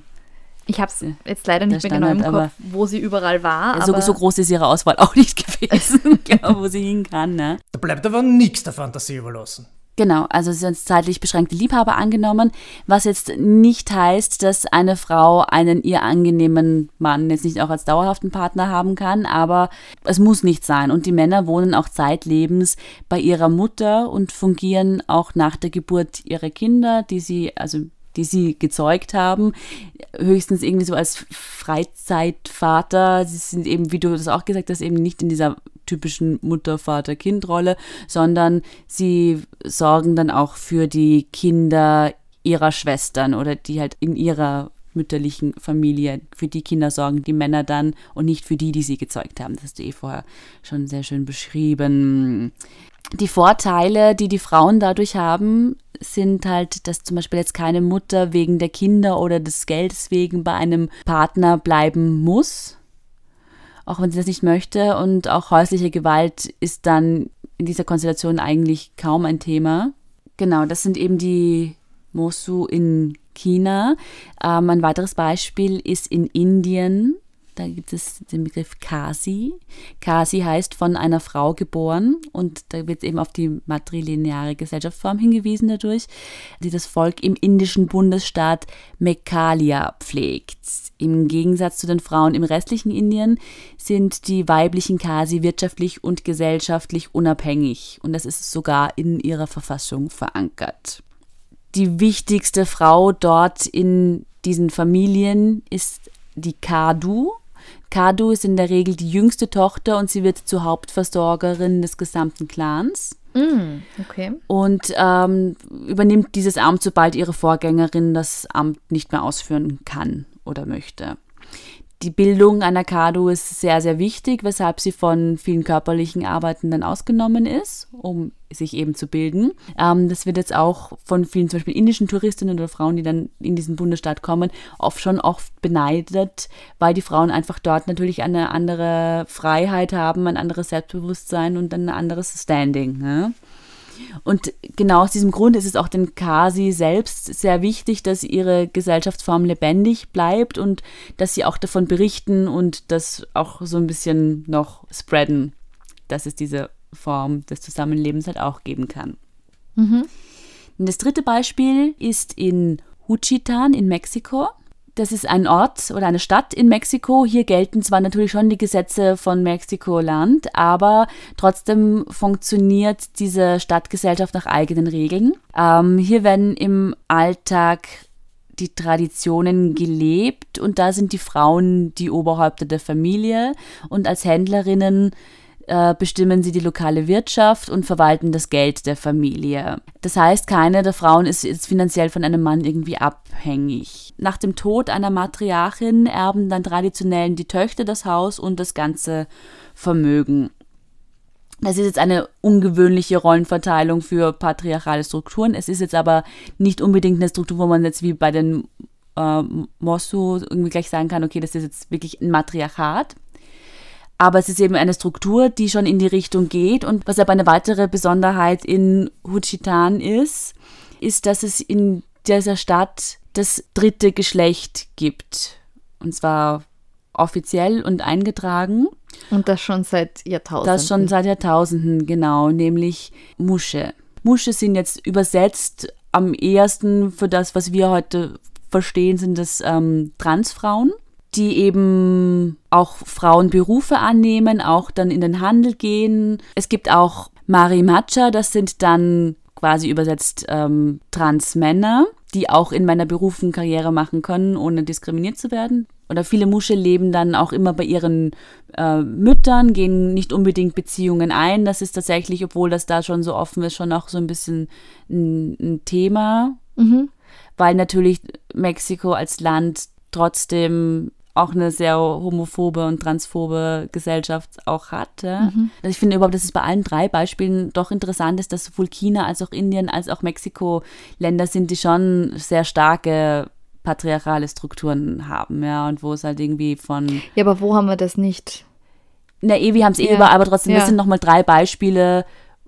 ich habe es jetzt leider nicht mehr genau im Kopf, wo sie überall war. So, so, groß ist ihre Auswahl auch nicht gewesen, genau, wo sie hin kann. Ne? Da bleibt aber nichts der Fantasie überlassen. Genau, also sie sind zeitlich beschränkte Liebhaber angenommen, was jetzt nicht heißt, dass eine Frau einen ihr angenehmen Mann jetzt nicht auch als dauerhaften Partner haben kann, aber es muss nicht sein. Und die Männer wohnen auch zeitlebens bei ihrer Mutter und fungieren auch nach der Geburt ihrer Kinder, die sie, also die sie gezeugt haben, höchstens irgendwie so als Freizeitvater. Sie sind eben, wie du das auch gesagt hast, eben nicht in dieser typischen Mutter-Vater-Kind-Rolle, sondern sie sorgen dann auch für die Kinder ihrer Schwestern oder die halt in ihrer mütterlichen Familie für die Kinder sorgen, die Männer dann und nicht für die, die sie gezeugt haben. Das hast du eh vorher schon sehr schön beschrieben. Die Vorteile, die die Frauen dadurch haben, sind halt, dass zum Beispiel jetzt keine Mutter wegen der Kinder oder des Geldes wegen bei einem Partner bleiben muss, auch wenn sie das nicht möchte. Und auch häusliche Gewalt ist dann in dieser Konstellation eigentlich kaum ein Thema. Genau, das sind eben die Mosu in China. Ähm, ein weiteres Beispiel ist in Indien. Da gibt es den Begriff Kasi. Kasi heißt von einer Frau geboren und da wird eben auf die matrilineare Gesellschaftsform hingewiesen dadurch, die das Volk im indischen Bundesstaat Meghalaya pflegt. Im Gegensatz zu den Frauen im restlichen Indien sind die weiblichen Kasi wirtschaftlich und gesellschaftlich unabhängig und das ist sogar in ihrer Verfassung verankert. Die wichtigste Frau dort in diesen Familien ist die Kadu, Kadu ist in der Regel die jüngste Tochter und sie wird zur Hauptversorgerin des gesamten Clans. Mm, okay. Und ähm, übernimmt dieses Amt, sobald ihre Vorgängerin das Amt nicht mehr ausführen kann oder möchte die Bildung einer Kado ist sehr, sehr wichtig, weshalb sie von vielen körperlichen Arbeiten dann ausgenommen ist, um sich eben zu bilden. Ähm, das wird jetzt auch von vielen zum Beispiel indischen Touristinnen oder Frauen, die dann in diesen Bundesstaat kommen, oft schon oft beneidet, weil die Frauen einfach dort natürlich eine andere Freiheit haben, ein anderes Selbstbewusstsein und ein anderes Standing. Ne? Und genau aus diesem Grund ist es auch den Kasi selbst sehr wichtig, dass ihre Gesellschaftsform lebendig bleibt und dass sie auch davon berichten und das auch so ein bisschen noch spreaden, dass es diese Form des Zusammenlebens halt auch geben kann. Mhm. Das dritte Beispiel ist in Huchitan in Mexiko das ist ein Ort oder eine Stadt in Mexiko. Hier gelten zwar natürlich schon die Gesetze von Mexiko-Land, aber trotzdem funktioniert diese Stadtgesellschaft nach eigenen Regeln. Ähm, hier werden im Alltag die Traditionen gelebt und da sind die Frauen die Oberhäupter der Familie und als Händlerinnen äh, bestimmen sie die lokale Wirtschaft und verwalten das Geld der Familie. Das heißt, keine der Frauen ist jetzt finanziell von einem Mann irgendwie abhängig. Nach dem Tod einer Matriarchin erben dann traditionell die Töchter das Haus und das ganze Vermögen. Das ist jetzt eine ungewöhnliche Rollenverteilung für patriarchale Strukturen. Es ist jetzt aber nicht unbedingt eine Struktur, wo man jetzt wie bei den äh, Mosu irgendwie gleich sagen kann, okay, das ist jetzt wirklich ein Matriarchat. Aber es ist eben eine Struktur, die schon in die Richtung geht. Und was aber eine weitere Besonderheit in Huchitan ist, ist, dass es in dieser Stadt das dritte Geschlecht gibt. Und zwar offiziell und eingetragen. Und das schon seit Jahrtausenden. Das schon seit Jahrtausenden, genau, nämlich Musche. Musche sind jetzt übersetzt am ehesten für das, was wir heute verstehen, sind das ähm, Transfrauen die eben auch Frauenberufe annehmen, auch dann in den Handel gehen. Es gibt auch Marimacha, das sind dann quasi übersetzt ähm, Transmänner, die auch in meiner Berufen Karriere machen können, ohne diskriminiert zu werden. Oder viele Musche leben dann auch immer bei ihren äh, Müttern, gehen nicht unbedingt Beziehungen ein. Das ist tatsächlich, obwohl das da schon so offen ist, schon auch so ein bisschen ein, ein Thema. Mhm. Weil natürlich Mexiko als Land trotzdem auch eine sehr homophobe und transphobe Gesellschaft auch hat. Mhm. Also ich finde überhaupt, dass es bei allen drei Beispielen doch interessant ist, dass sowohl China als auch Indien als auch Mexiko Länder sind, die schon sehr starke patriarchale Strukturen haben, ja, und wo es halt irgendwie von. Ja, aber wo haben wir das nicht? Na, eh, wir haben es eh Ja. überall, aber trotzdem, Ja. das sind nochmal drei Beispiele.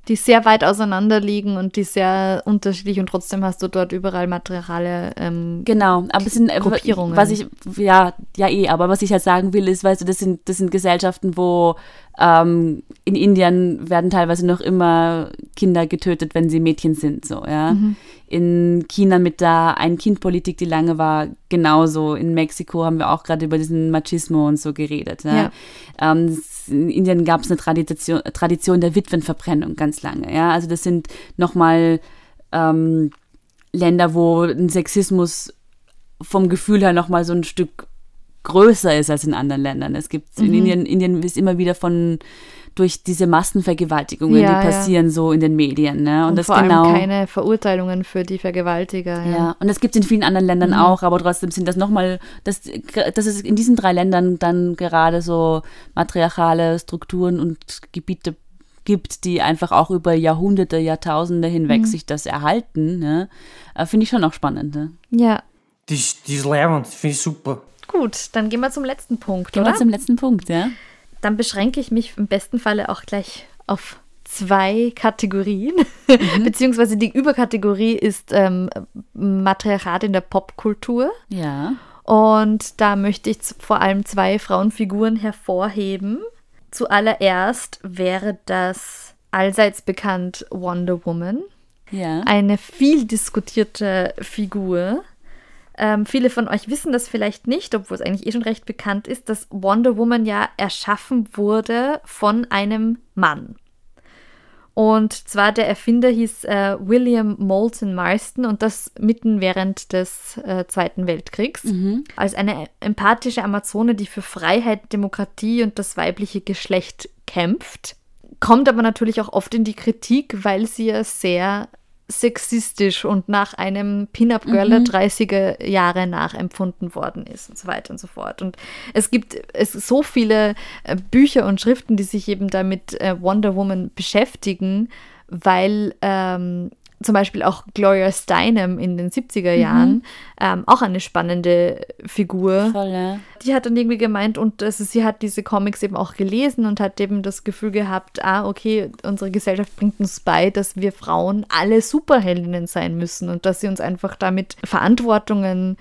Die sehr weit auseinander liegen und die sehr unterschiedlich und trotzdem hast du dort überall materiale ähm, Genau, aber es sind Gruppierungen. Was ich, ja, ja eh, aber was ich halt sagen will, ist, weißt du, das sind, das sind Gesellschaften, wo ähm, in Indien werden teilweise noch immer Kinder getötet, wenn sie Mädchen sind, so, ja. In China mit der Ein-Kind-Politik, die lange war, genauso. In Mexiko haben wir auch gerade über diesen Machismo und so geredet. Ja. Ja. Ähm, in Indien gab es eine Tradition, Tradition der Witwenverbrennung ganz lange, ja. Also das sind nochmal ähm, Länder, wo ein Sexismus vom Gefühl her nochmal so ein Stück größer ist als in anderen Ländern. Es gibt in Indien, Indien ist immer wieder von durch diese Massenvergewaltigungen, Ja, die ja. passieren so in den Medien, ne? Und, und das vor genau. allem keine Verurteilungen für die Vergewaltiger. Ja. ja, und das gibt es in vielen anderen Ländern auch, aber trotzdem sind das nochmal, dass, dass es in diesen drei Ländern dann gerade so matriarchale Strukturen und Gebiete gibt, die einfach auch über Jahrhunderte, Jahrtausende hinweg sich das erhalten, ne? Äh, finde ich schon auch spannend. Ne? ja. Die, ist- die ist leibend, finde ich super. Gut, dann gehen wir zum letzten Punkt, Gehen oder? wir zum letzten Punkt, ja? Dann beschränke ich mich im besten Falle auch gleich auf zwei Kategorien, beziehungsweise die Überkategorie ist ähm, Matriarchat in der Popkultur. Ja. Und da möchte ich vor allem zwei Frauenfiguren hervorheben. Zuallererst wäre das allseits bekannt Wonder Woman, Ja. eine viel diskutierte Figur. Ähm, viele von euch wissen das vielleicht nicht, obwohl es eigentlich eh schon recht bekannt ist, dass Wonder Woman ja erschaffen wurde von einem Mann. Und zwar der Erfinder hieß äh, William Moulton Marston und das mitten während des äh, Zweiten Weltkriegs. Als eine empathische Amazone, die für Freiheit, Demokratie und das weibliche Geschlecht kämpft. Kommt aber natürlich auch oft in die Kritik, weil sie ja sehr sexistisch und nach einem Pin-Up-Girl der 30er Jahre nachempfunden worden ist und so weiter und so fort. Und es gibt es so viele äh, Bücher und Schriften, die sich eben damit äh, Wonder Woman beschäftigen, weil ähm, zum Beispiel auch Gloria Steinem in den 70er Jahren ähm, auch eine spannende Figur Voll, ja. die hat dann irgendwie gemeint, und also sie hat diese Comics eben auch gelesen und hat eben das Gefühl gehabt, ah, okay, unsere Gesellschaft bringt uns bei, dass wir Frauen alle Superheldinnen sein müssen und dass sie uns einfach damit Verantwortungen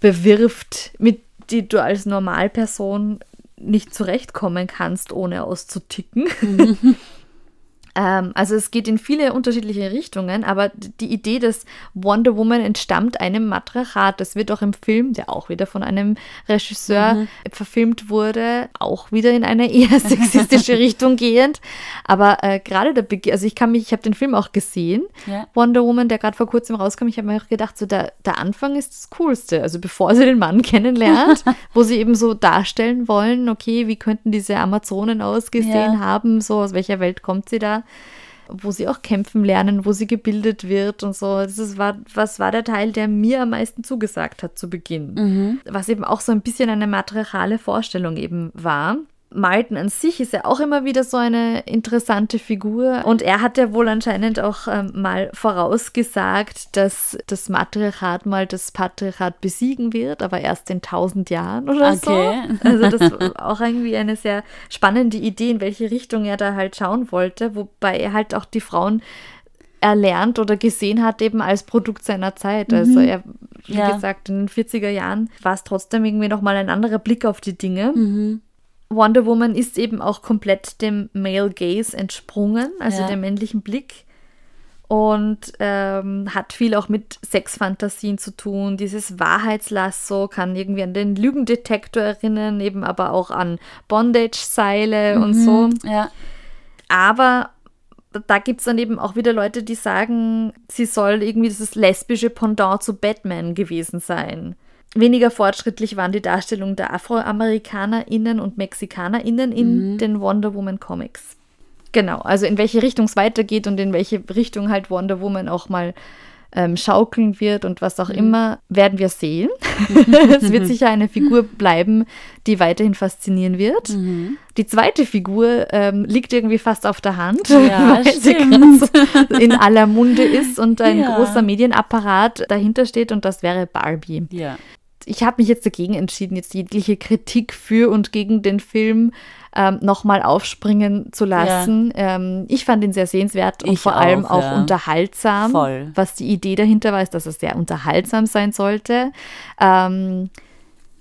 bewirft, mit die du als Normalperson nicht zurechtkommen kannst, ohne auszuticken. Ähm, also es geht in viele unterschiedliche Richtungen, aber die Idee des Wonder Woman entstammt einem Matriarchat. Das wird auch im Film, der auch wieder von einem Regisseur verfilmt wurde, auch wieder in eine eher sexistische Richtung gehend. Aber äh, gerade der Beginn, also ich kann mich, ich habe den Film auch gesehen, Ja. Wonder Woman, der gerade vor kurzem rauskam. Ich habe mir auch gedacht, so der, der Anfang ist das Coolste. Also bevor sie den Mann kennenlernt, wo sie eben so darstellen wollen, okay, wie könnten diese Amazonen ausgesehen Ja. haben, so aus welcher Welt kommt sie da, wo sie auch kämpfen lernen, wo sie gebildet wird und so. Das ist, war, was war der Teil, der mir am meisten zugesagt hat zu Beginn. Was eben auch so ein bisschen eine matriarchale Vorstellung eben war. Malten an sich ist ja auch immer wieder so eine interessante Figur. Und er hat ja wohl anscheinend auch ähm, mal vorausgesagt, dass das Matriarchat mal das Patriarchat besiegen wird, aber erst in tausend Jahren oder Okay. so. Also das war auch irgendwie eine sehr spannende Idee, in welche Richtung er da halt schauen wollte, wobei er halt auch die Frauen erlernt oder gesehen hat, eben als Produkt seiner Zeit. Also er, wie Ja. gesagt, in den 40er Jahren war es trotzdem irgendwie nochmal ein anderer Blick auf die Dinge. Wonder Woman ist eben auch komplett dem Male Gaze entsprungen, also Ja. dem männlichen Blick. Und ähm, hat viel auch mit Sexfantasien zu tun. Dieses Wahrheitslasso kann irgendwie an den Lügendetektor erinnern, eben aber auch an Bondage-Seile und so. Ja. Aber da gibt es dann eben auch wieder Leute, die sagen, sie soll irgendwie das lesbische Pendant zu Batman gewesen sein. Weniger fortschrittlich waren die Darstellungen der AfroamerikanerInnen und MexikanerInnen in den Wonder Woman Comics. Genau, also in welche Richtung es weitergeht und in welche Richtung halt Wonder Woman auch mal ähm, schaukeln wird und was auch Mhm. immer, werden wir sehen. es wird sicher eine Figur bleiben, die weiterhin faszinieren wird. Mhm. Die zweite Figur ähm, liegt irgendwie fast auf der Hand, Ja, weil sie stimmt. gerade so in aller Munde ist und ein Ja. großer Medienapparat dahinter steht und das wäre Barbie. Ja. Ich habe mich jetzt dagegen entschieden, jetzt jegliche Kritik für und gegen den Film ähm, nochmal aufspringen zu lassen. Ähm, ich fand ihn sehr sehenswert und Ich vor allem auch, auch ja. unterhaltsam. Voll. Was die Idee dahinter war, ist, dass es sehr unterhaltsam sein sollte. Ähm,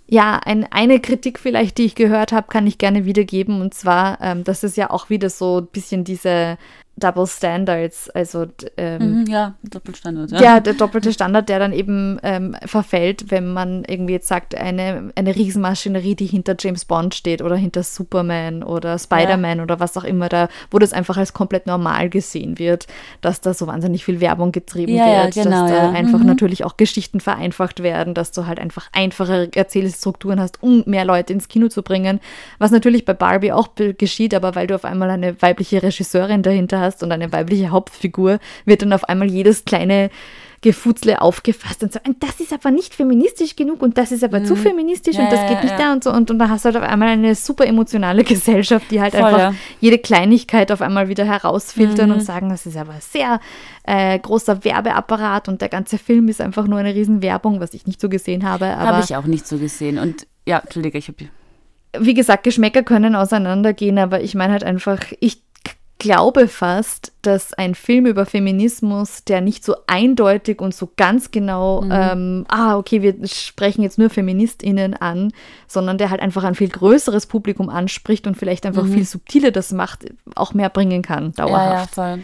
ja, ein, eine Kritik vielleicht, die ich gehört habe, kann ich gerne wiedergeben. Und zwar, ähm, das ist ja auch wieder so ein bisschen diese Double Standards, also ähm, Mhm, ja, Doppelstandard. Ja. der, der doppelte Standard, der dann eben ähm, verfällt, wenn man irgendwie jetzt sagt, eine, eine Riesenmaschinerie, die hinter James Bond steht oder hinter Superman oder Spider-Man oder was auch immer, da, wo das einfach als komplett normal gesehen wird, dass da so wahnsinnig viel Werbung getrieben Ja, ja, wird, genau, dass da ja. einfach Mhm. natürlich auch Geschichten vereinfacht werden, dass du halt einfach einfache Erzählstrukturen hast, um mehr Leute ins Kino zu bringen, was natürlich bei Barbie auch geschieht, aber weil du auf einmal eine weibliche Regisseurin dahinter hast und eine weibliche Hauptfigur, wird dann auf einmal jedes kleine Gefutzle aufgefasst und so, und das ist aber nicht feministisch genug und das ist aber zu feministisch Mhm. Ja, und das ja, geht nicht ja. da und so und, und da hast du halt auf einmal eine super emotionale Gesellschaft, die halt Voll, einfach. Mhm. jede Kleinigkeit auf einmal wieder herausfiltern und sagen, das ist aber sehr äh, großer Werbeapparat und der ganze Film ist einfach nur eine Riesenwerbung, was ich nicht so gesehen habe, Habe ich auch nicht so gesehen. Und ja, Entschuldige, ich habe. wie gesagt, Geschmäcker können auseinandergehen, aber ich meine halt einfach, ich glaube fast, dass ein Film über Feminismus, der nicht so eindeutig und so ganz genau, ähm, ah, okay, wir sprechen jetzt nur FeministInnen an, sondern der halt einfach ein viel größeres Publikum anspricht und vielleicht einfach viel subtiler das macht, auch mehr bringen kann, Ja, ja, dauerhaft. voll.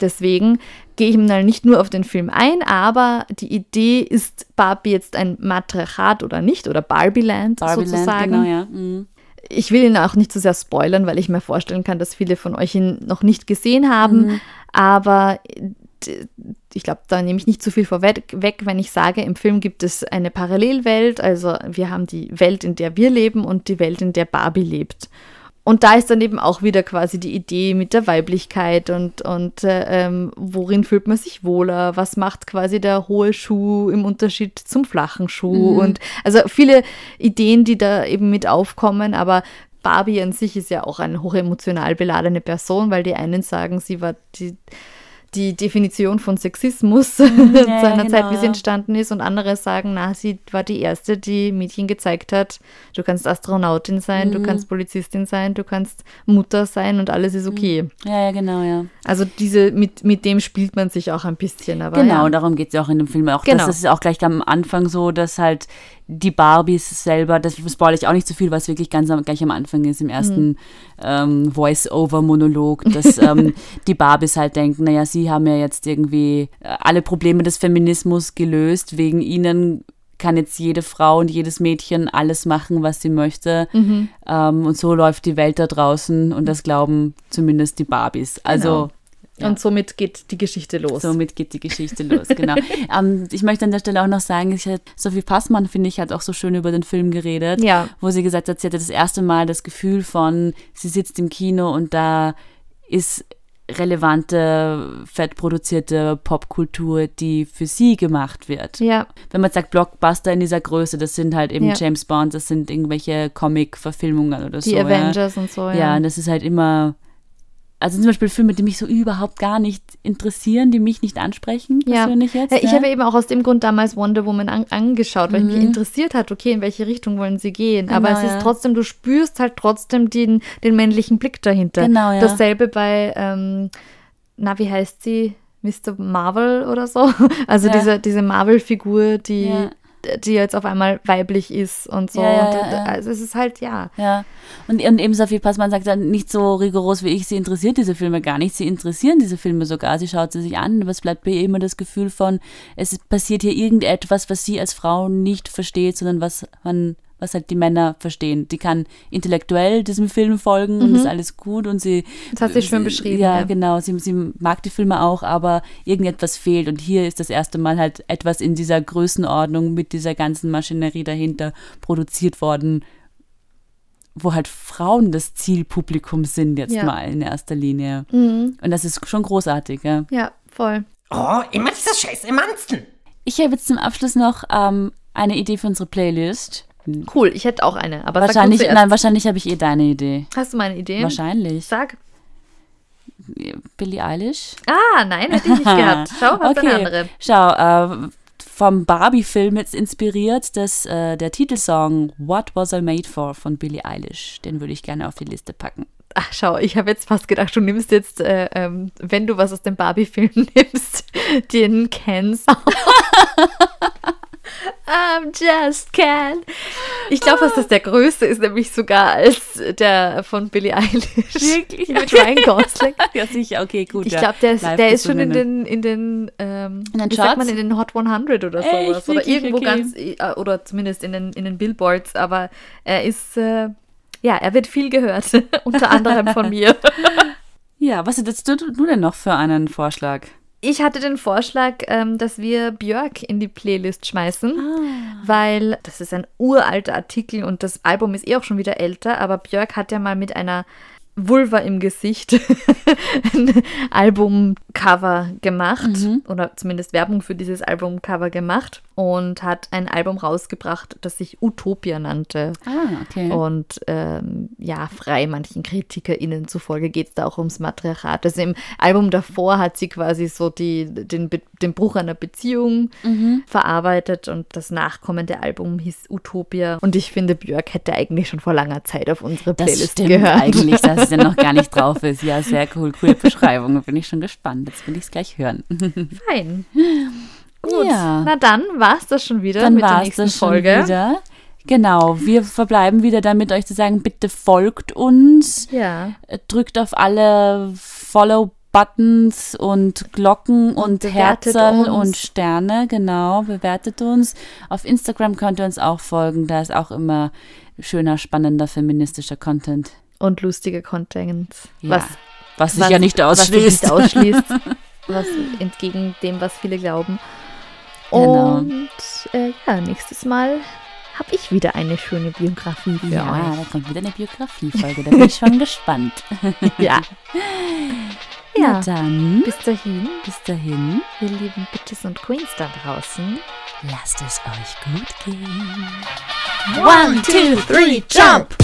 Deswegen gehe ich mal nicht nur auf den Film ein, aber die Idee ist Barbie jetzt ein Matriarchat oder nicht oder Barbieland, Barbie sozusagen Land, genau, ja. Mhm. Ich will ihn auch nicht zu sehr spoilern, weil ich mir vorstellen kann, dass viele von euch ihn noch nicht gesehen haben. Aber d- ich glaube, da nehme ich nicht zu viel vorweg, weg, wenn ich sage, im Film gibt es eine Parallelwelt. Also wir haben die Welt, in der wir leben und die Welt, in der Barbie lebt. Und da ist dann eben auch wieder quasi die Idee mit der Weiblichkeit und, und äh, ähm, worin fühlt man sich wohler, was macht quasi der hohe Schuh im Unterschied zum flachen Schuh? Und also viele Ideen, die da eben mit aufkommen, aber Barbie an sich ist ja auch eine hochemotional beladene Person, weil die einen sagen, sie war die, die Definition von Sexismus zu einer genau, Zeit, wie sie ja. entstanden ist. Und andere sagen, na, sie war die Erste, die Mädchen gezeigt hat, du kannst Astronautin sein, Mhm. du kannst Polizistin sein, du kannst Mutter sein und alles ist okay. Ja, ja, genau, ja. Also diese, mit, mit dem spielt man sich auch ein bisschen. Aber Genau, ja. darum geht es ja auch in dem Film. Auch Genau. das ist auch gleich am Anfang so, dass halt die Barbies selber, das spoil ich auch nicht so viel, was wirklich ganz am, gleich am Anfang ist, im ersten ähm, Voice-Over-Monolog, dass ähm, die Barbies halt denken, naja, sie haben ja jetzt irgendwie äh, alle Probleme des Feminismus gelöst, wegen ihnen kann jetzt jede Frau und jedes Mädchen alles machen, was sie möchte. Mhm. Ähm, und so läuft die Welt da draußen und das glauben zumindest die Barbies. Also Ja. Und somit geht die Geschichte los. Somit geht die Geschichte los, genau. ähm, ich möchte an der Stelle auch noch sagen, Sophie Passmann, finde ich, hat auch so schön über den Film geredet, Ja. wo sie gesagt hat, sie hatte das erste Mal das Gefühl von, sie sitzt im Kino und da ist relevante, fettproduzierte Popkultur, die für sie gemacht wird. ja, Wenn man sagt Blockbuster in dieser Größe, das sind halt eben Ja. James Bond, das sind irgendwelche Comic-Verfilmungen oder die so. ja. Avengers und so. Ja, und das ist halt immer. Also zum Beispiel Filme, die mich so überhaupt gar nicht interessieren, die mich nicht ansprechen, Ja. persönlich jetzt. Ja, ich ne? habe eben auch aus dem Grund damals Wonder Woman an, angeschaut, weil mich Mhm. interessiert hat, okay, in welche Richtung wollen sie gehen. Aber Genau, es ist ja. trotzdem, du spürst halt trotzdem den, den männlichen Blick dahinter. Genau, ja. Dasselbe bei, ähm, na, wie heißt sie? Mr. Marvel oder so. Also Ja. diese, diese Marvel-Figur, die, Ja. Die jetzt auf einmal weiblich ist und so. Ja, ja, und, ja. Also es ist halt, ja. Ja, und, und eben Sophie Passmann sagt dann nicht so rigoros wie ich, sie interessiert diese Filme gar nicht. Sie interessieren diese Filme sogar, sie schaut sie sich an, aber es bleibt bei ihr immer das Gefühl von, es passiert hier irgendetwas, was sie als Frau nicht versteht, sondern was man was halt die Männer verstehen. Die kann intellektuell diesem Film folgen und ist alles gut und sie. Mhm. Das hat sie schön beschrieben, Ja, ja. genau. Sie, sie mag die Filme auch, aber irgendetwas fehlt. Und hier ist das erste Mal halt etwas in dieser Größenordnung mit dieser ganzen Maschinerie dahinter produziert worden, wo halt Frauen das Zielpublikum sind jetzt Ja. mal in erster Linie. Mhm. Und das ist schon großartig, ja. Ja, voll. Oh, immer dieser scheiß Emanzen. Ich habe jetzt zum Abschluss noch ähm, eine Idee für unsere Playlist. Cool, ich hätte auch eine, aber Wahrscheinlich, nein, wahrscheinlich habe ich eh deine Idee. Hast du meine Idee? Wahrscheinlich. Sag. Billie Eilish? Ah, nein, hätte ich nicht gehabt. Schau, hast okay. eine andere. Schau, äh, vom Barbie-Film jetzt inspiriert, das, äh, der Titelsong What Was I Made For von Billie Eilish. Den würde ich gerne auf die Liste packen. Ach, schau, ich habe jetzt fast gedacht, du nimmst jetzt, äh, ähm, wenn du was aus dem Barbie-Film nimmst, den Ken-Song. I'm just Ken. Ich glaube, dass das der größte ist, nämlich sogar als der von Billie Eilish. Wirklich? Mit Ryan Gosling. Ja, sicher, okay, gut. Ich glaube, der ist, der ist schon in den, in den, ähm, In den wie sagt man, in den Hot 100 oder sowas. Oder Wirklich? irgendwo Okay. ganz, äh, oder zumindest in den, in den Billboards. Aber er ist, äh, ja, er wird viel gehört. Unter anderem von mir. Ja, was hättest du, du denn noch für einen Vorschlag? Ich hatte den Vorschlag, ähm, dass wir Björk in die Playlist schmeißen, weil das ist ein uralter Artikel und das Album ist eh auch schon wieder älter, aber Björk hat ja mal mit einer Vulva im Gesicht ein Albumcover gemacht oder zumindest Werbung für dieses Albumcover gemacht und hat ein Album rausgebracht, das sich Utopia nannte. Ah, okay. Und ähm, ja, frei manchen KritikerInnen zufolge geht es da auch ums Matriarchat. Also im Album davor hat sie quasi so die, den, den Bruch einer Beziehung verarbeitet und das nachkommende Album hieß Utopia. Und ich finde, Björk hätte eigentlich schon vor langer Zeit auf unsere das Playlist stimmt gehört. eigentlich, dass es ja noch gar nicht drauf ist. Ja, sehr cool. Coole Beschreibung. Bin ich schon gespannt. Jetzt will ich es gleich hören. Fein. Gut, Ja. na dann war es das schon wieder Dann mit der nächsten das schon Folge. wieder. Genau, wir verbleiben wieder damit, euch zu sagen, bitte folgt uns, Ja. äh, drückt auf alle Follow-Buttons und Glocken und, Herzerl uns. und Sterne, genau, bewertet uns. Auf Instagram könnt ihr uns auch folgen, da ist auch immer schöner, spannender, feministischer Content. Und lustige Content. Ja, Was was sich was- ja nicht Was sich ausschließt. nicht ausschließt. was entgegen dem, was viele glauben. Genau. Und äh, ja, nächstes Mal habe ich wieder eine schöne Biografie für ja, euch. da kommt wieder eine Biografiefolge, da bin ich schon gespannt. Ja. Ja. dann, Bis dahin, bis dahin, ihr lieben Bitches und Queens da draußen. lasst es euch gut gehen. One, two, three, jump!